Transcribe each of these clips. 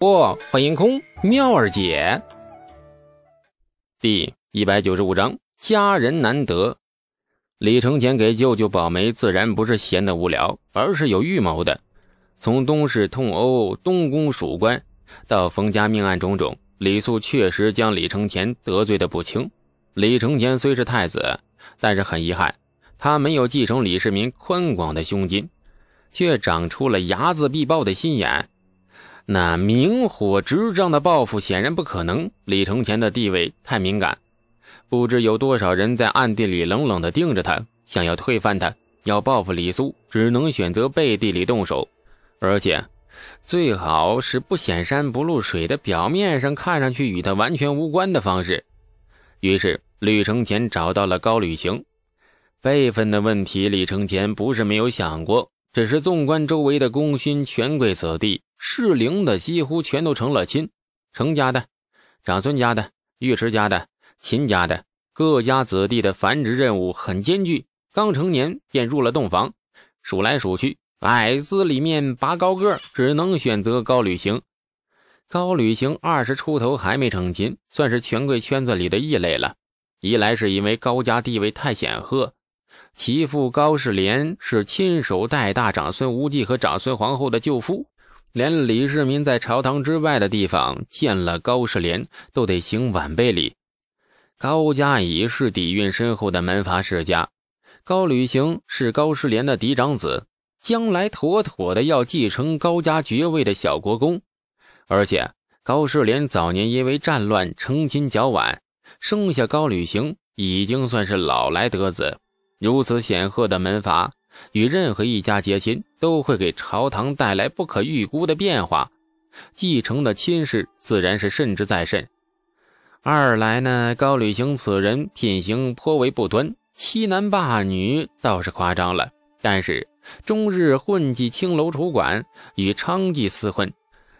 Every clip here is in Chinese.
不，欢迎空妙儿姐。第一百九十五章，家人难得。李承前给舅舅保媒，自然不是闲的无聊，而是有预谋的。从东市痛殴东宫属官，到冯家命案种种，李素确实将李承前得罪的不轻。李承前虽是太子，但是很遗憾，他没有继承李世民宽广的胸襟，却长出了睚眦必报的心眼。那明火执仗的报复显然不可能。李承前的地位太敏感，不知有多少人在暗地里冷冷地盯着他，想要推翻他。要报复李苏，只能选择背地里动手，而且最好是不显山不露水的，表面上看上去与他完全无关的方式。于是，李承前找到了高履行。辈分的问题，李承前不是没有想过，只是纵观周围的功勋权贵子弟。适龄的几乎全都成了亲，程家的、长孙家的、尉迟家的、秦家的各家子弟的繁殖任务很艰巨。刚成年便入了洞房，数来数去，矮子里面拔高个，只能选择高履行。高履行二十出头还没成亲，算是权贵圈子里的异类了。一来是因为高家地位太显赫，其父高士廉是亲手带大长孙无忌和长孙皇后的舅父。连李世民在朝堂之外的地方见了高士廉，都得行晚辈礼。高家已是底蕴深厚的门阀世家，高履行是高士廉的嫡长子，将来妥妥的要继承高家爵位的小国公。而且高士廉早年因为战乱成亲较晚，生下高履行已经算是老来得子。如此显赫的门阀。与任何一家结亲，都会给朝堂带来不可预估的变化，继承的亲事自然是慎之再慎。二来呢，高履行此人品行颇为不端，欺男霸女倒是夸张了，但是终日混迹青楼楚馆，与娼妓厮混，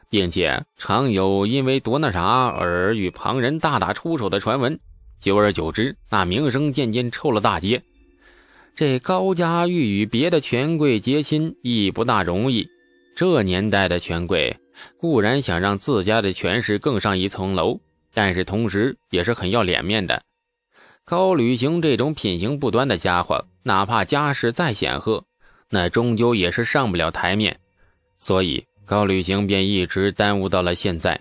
并且常有因为夺那啥而与旁人大打出手的传闻。久而久之，那名声渐渐臭了大街。这高家欲与别的权贵结亲亦不大容易。这年代的权贵固然想让自家的权势更上一层楼，但是同时也是很要脸面的。高履行这种品行不端的家伙，哪怕家世再显赫，那终究也是上不了台面。所以高履行便一直耽误到了现在。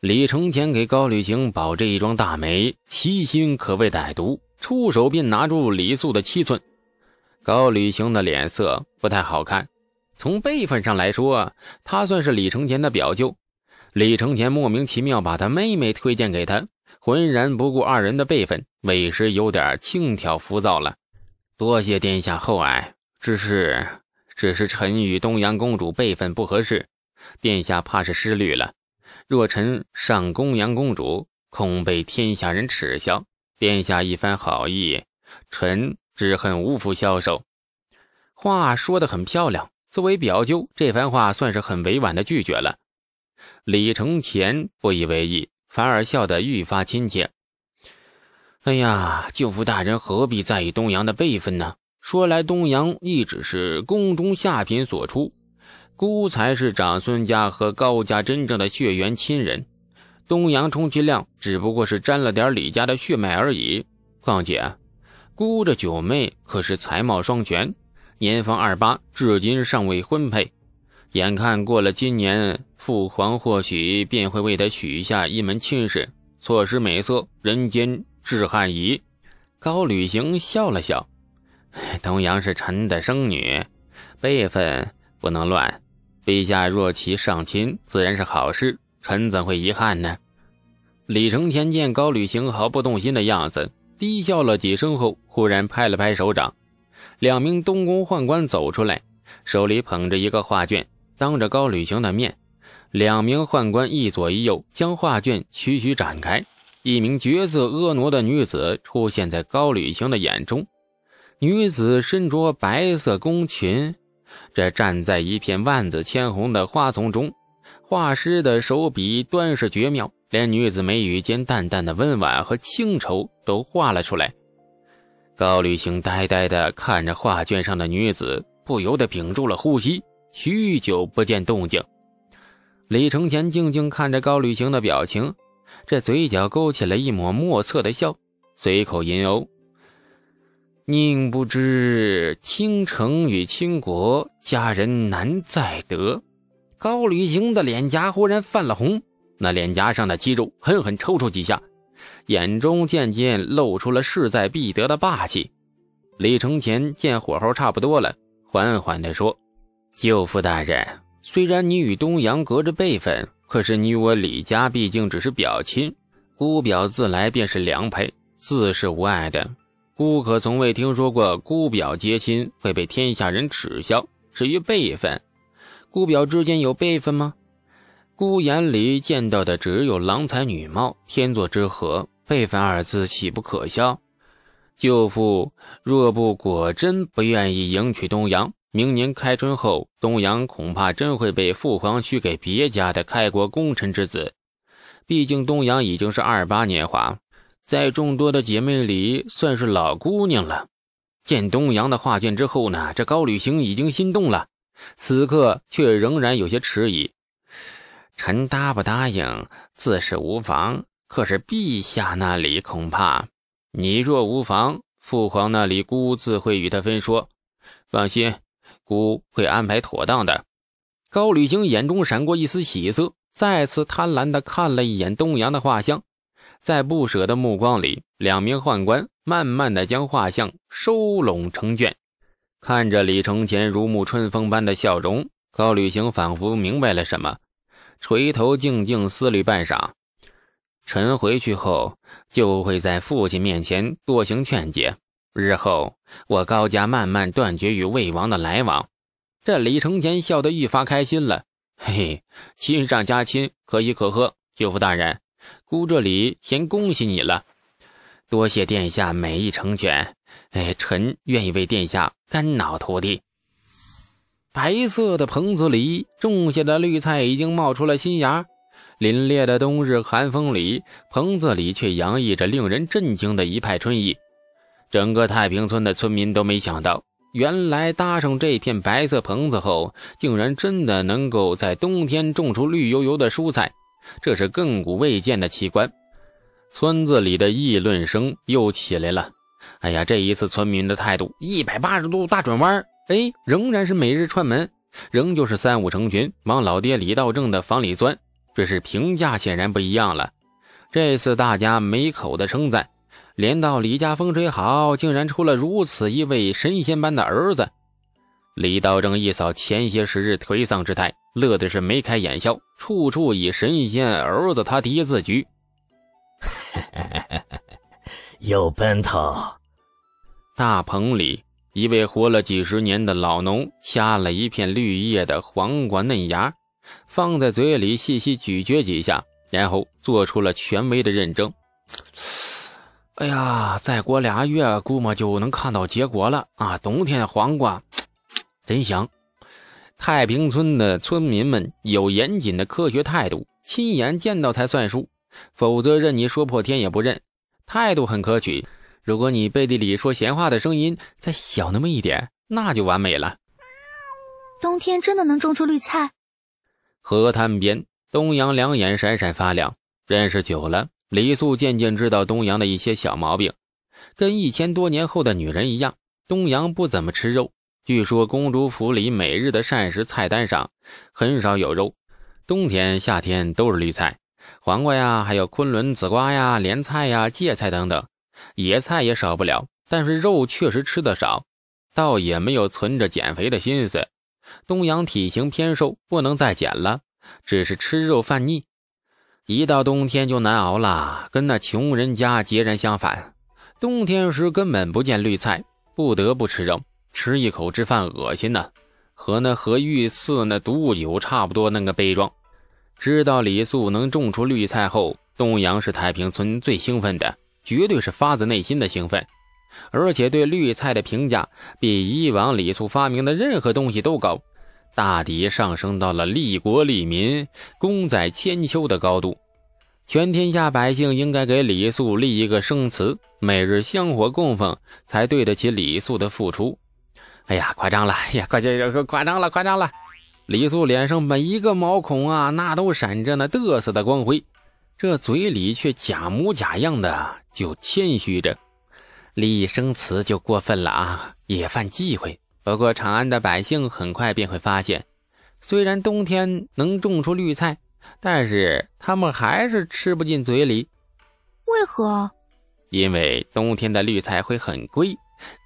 李承前给高履行保这一桩大媒，其心可谓歹毒。出手便拿住李素的七寸，高履行的脸色不太好看。从辈分上来说，他算是李承前的表舅。李承前莫名其妙把他妹妹推荐给他，浑然不顾二人的辈分，委实有点轻佻浮躁了。多谢殿下厚爱，只是，只是臣与东阳公主辈分不合适，殿下怕是失虑了。若臣上公阳公主，恐被天下人耻笑。殿下一番好意，臣只恨无福消受。话说的很漂亮，作为表舅，这番话算是很委婉的拒绝了。李承前不以为意，反而笑得愈发亲切。哎呀，舅父大人何必在意东阳的辈分呢？说来东阳亦只是宫中下品所出，孤才是长孙家和高家真正的血缘亲人。东阳充其量只不过是沾了点李家的血脉而已。况且，姑这九妹可是才貌双全，年方二八，至今尚未婚配。眼看过了今年，父皇或许便会为她许下一门亲事。错失美色，人间至汉矣。高履行笑了笑：“东阳是臣的生女，辈分不能乱。陛下若其上亲，自然是好事。”臣怎会遗憾呢？李承前见高履行毫不动心的样子，低笑了几声后，忽然拍了拍手掌。两名东宫宦官走出来，手里捧着一个画卷，当着高履行的面，两名宦官一左一右将画卷徐徐展开。一名绝色婀娜的女子出现在高履行的眼中。女子身着白色宫裙，这站在一片万紫千红的花丛中。画师的手笔端是绝妙，连女子眉宇间淡淡的温婉和清愁都画了出来。高履行呆呆地看着画卷上的女子，不由得屏住了呼吸，许久不见动静。李承前静静看着高旅行的表情，这嘴角勾起了一抹莫测的笑，随口吟哦：“宁不知倾城与倾国，佳人难再得。”高旅行的脸颊忽然泛了红，那脸颊上的肌肉狠狠抽搐几下，眼中渐渐露出了势在必得的霸气。李承前见火候差不多了，缓缓地说：“舅父大人，虽然你与东阳隔着辈分，可是你我李家毕竟只是表亲，姑表自来便是良配，自是无碍的。姑可从未听说过姑表结亲会被天下人耻笑。至于辈分，姑表之间有辈分吗？姑眼里见到的只有郎才女貌、天作之合，辈分二字岂不可笑？”舅父若不果真不愿意迎娶东阳，明年开春后，东阳恐怕真会被父皇许给别家的开国功臣之子。毕竟东阳已经是二八年华，在众多的姐妹里算是老姑娘了。见东阳的画卷之后呢，这高旅行已经心动了，此刻却仍然有些迟疑。臣答不答应自是无妨，可是陛下那里恐怕……你若无妨，父皇那里姑自会与他分说。放心，姑会安排妥当的。高履行眼中闪过一丝喜色，再次贪婪地看了一眼东阳的画像，在不舍的目光里，两名宦官慢慢地将画像收拢成卷。看着李承前如沐春风般的笑容，高旅行仿佛明白了什么，垂头静静思虑半晌。臣回去后。就会在父亲面前多行劝解，日后我高家慢慢断绝与魏王的来往。这李承前笑得愈发开心了，嘿嘿，亲上加亲，可喜可贺。舅父大人，姑这里先恭喜你了，多谢殿下美意成全。哎，臣愿意为殿下肝脑涂地。白色的棚子里种下的绿菜已经冒出了新芽。凛冽的冬日寒风里，棚子里却洋溢着令人震惊的一派春意。整个太平村的村民都没想到，原来搭上这片白色棚子后，竟然真的能够在冬天种出绿油油的蔬菜，这是亘古未见的奇观。村子里的议论声又起来了。哎呀，这一次村民的态度一百八十度大转弯，哎，仍然是每日串门，仍旧是三五成群往老爹李道正的房里钻。这是评价显然不一样了。这次大家没口的称赞，连到李家风水好，竟然出了如此一位神仙般的儿子。李道正一扫前些时日颓丧之态，乐的是眉开眼笑，处处以神仙儿子他爹自居。有奔头。大棚里，一位活了几十年的老农掐了一片绿叶的黄瓜嫩芽。放在嘴里细细咀嚼几下，然后做出了权威的认证。哎呀，再过俩月，估摸就能看到结果了啊！冬天黄瓜真香。太平村的村民们有严谨的科学态度，亲眼见到才算数，否则任你说破天也不认。态度很可取。如果你背地里说闲话的声音再小那么一点，那就完美了。冬天真的能种出绿菜？河滩边，东阳两眼闪闪发亮。认识久了，李素渐渐知道东阳的一些小毛病。跟一千多年后的女人一样，东阳不怎么吃肉。据说公主府里每日的膳食菜单上很少有肉，冬天、夏天都是绿菜、黄瓜呀，还有昆仑紫瓜呀、莲菜呀、芥菜等等，野菜也少不了。但是肉确实吃的少，倒也没有存着减肥的心思。东阳体型偏瘦，不能再减了，只是吃肉犯腻，一到冬天就难熬了，跟那穷人家截然相反。冬天时根本不见绿菜，不得不吃肉，吃一口之饭恶心呐，和那和御赐那毒酒差不多那个悲壮。知道李素能种出绿菜后，东阳是太平村最兴奋的，绝对是发自内心的兴奋。而且对绿菜的评价比以往李素发明的任何东西都高，大抵上升到了利国利民、功在千秋的高度。全天下百姓应该给李素立一个生祠，每日香火供奉，才对得起李素的付出。哎呀，夸张了！哎呀，快这夸张了，夸张了！李素脸上每一个毛孔啊，那都闪着那得瑟的光辉，这嘴里却假模假样的就谦虚着。李生词就过分了啊，也犯忌讳。不过长安的百姓很快便会发现，虽然冬天能种出绿菜，但是他们还是吃不进嘴里。为何？因为冬天的绿菜会很贵，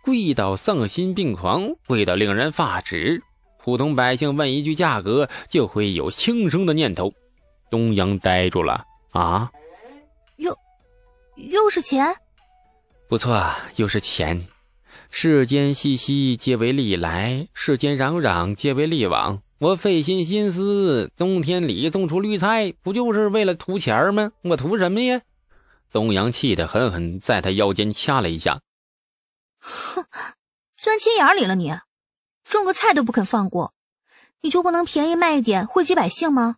贵到丧心病狂，贵到令人发指。普通百姓问一句价格，就会有轻生的念头。东阳呆住了啊！又，又是钱？不错，又是钱。世间熙熙，皆为利来；世间攘攘，皆为利往。我费心心思，冬天里种出绿菜，不就是为了图钱吗？我图什么呀？东阳气得狠狠在他腰间掐了一下。哼，钻心眼里了你！种个菜都不肯放过，你就不能便宜卖一点惠及百姓吗？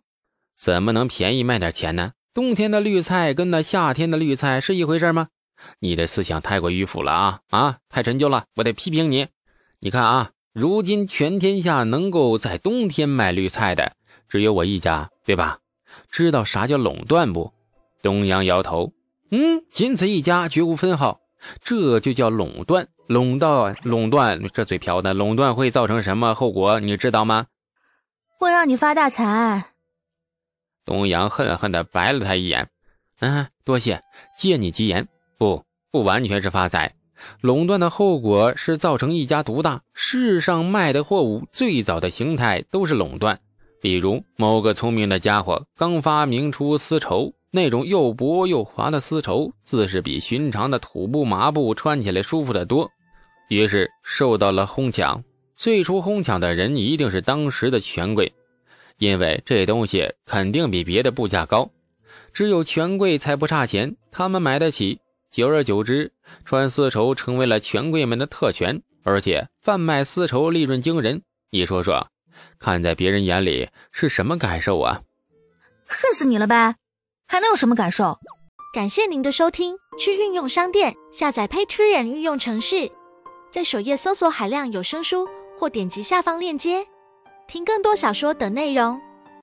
怎么能便宜卖点钱呢？冬天的绿菜跟那夏天的绿菜是一回事吗？你的思想太过迂腐了啊啊！太陈旧了，我得批评你。你看啊，如今全天下能够在冬天卖绿菜的只有我一家，对吧？知道啥叫垄断不？东阳摇头，嗯，仅此一家，绝无分号，这就叫垄断。垄断，垄断，这嘴瓢的垄断会造成什么后果？你知道吗？会让你发大财。东阳恨恨的白了他一眼。嗯，多谢，借你吉言。不，不完全是发财。垄断的后果是造成一家独大。世上卖的货物最早的形态都是垄断。比如某个聪明的家伙刚发明出丝绸。那种又薄又滑的丝绸，自是比寻常的土布麻布穿起来舒服得多。于是受到了哄抢。最初哄抢的人一定是当时的权贵，因为这东西肯定比别的布价高，只有权贵才不差钱，他们买得起。久而久之，穿丝绸成为了权贵们的特权，而且贩卖丝绸利润惊人。你说说，看在别人眼里是什么感受啊？恨死你了呗！还能有什么感受？感谢您的收听，去运用商店下载 Patreon 运用城市。在首页搜索海量有声书，或点击下方链接听更多小说等内容。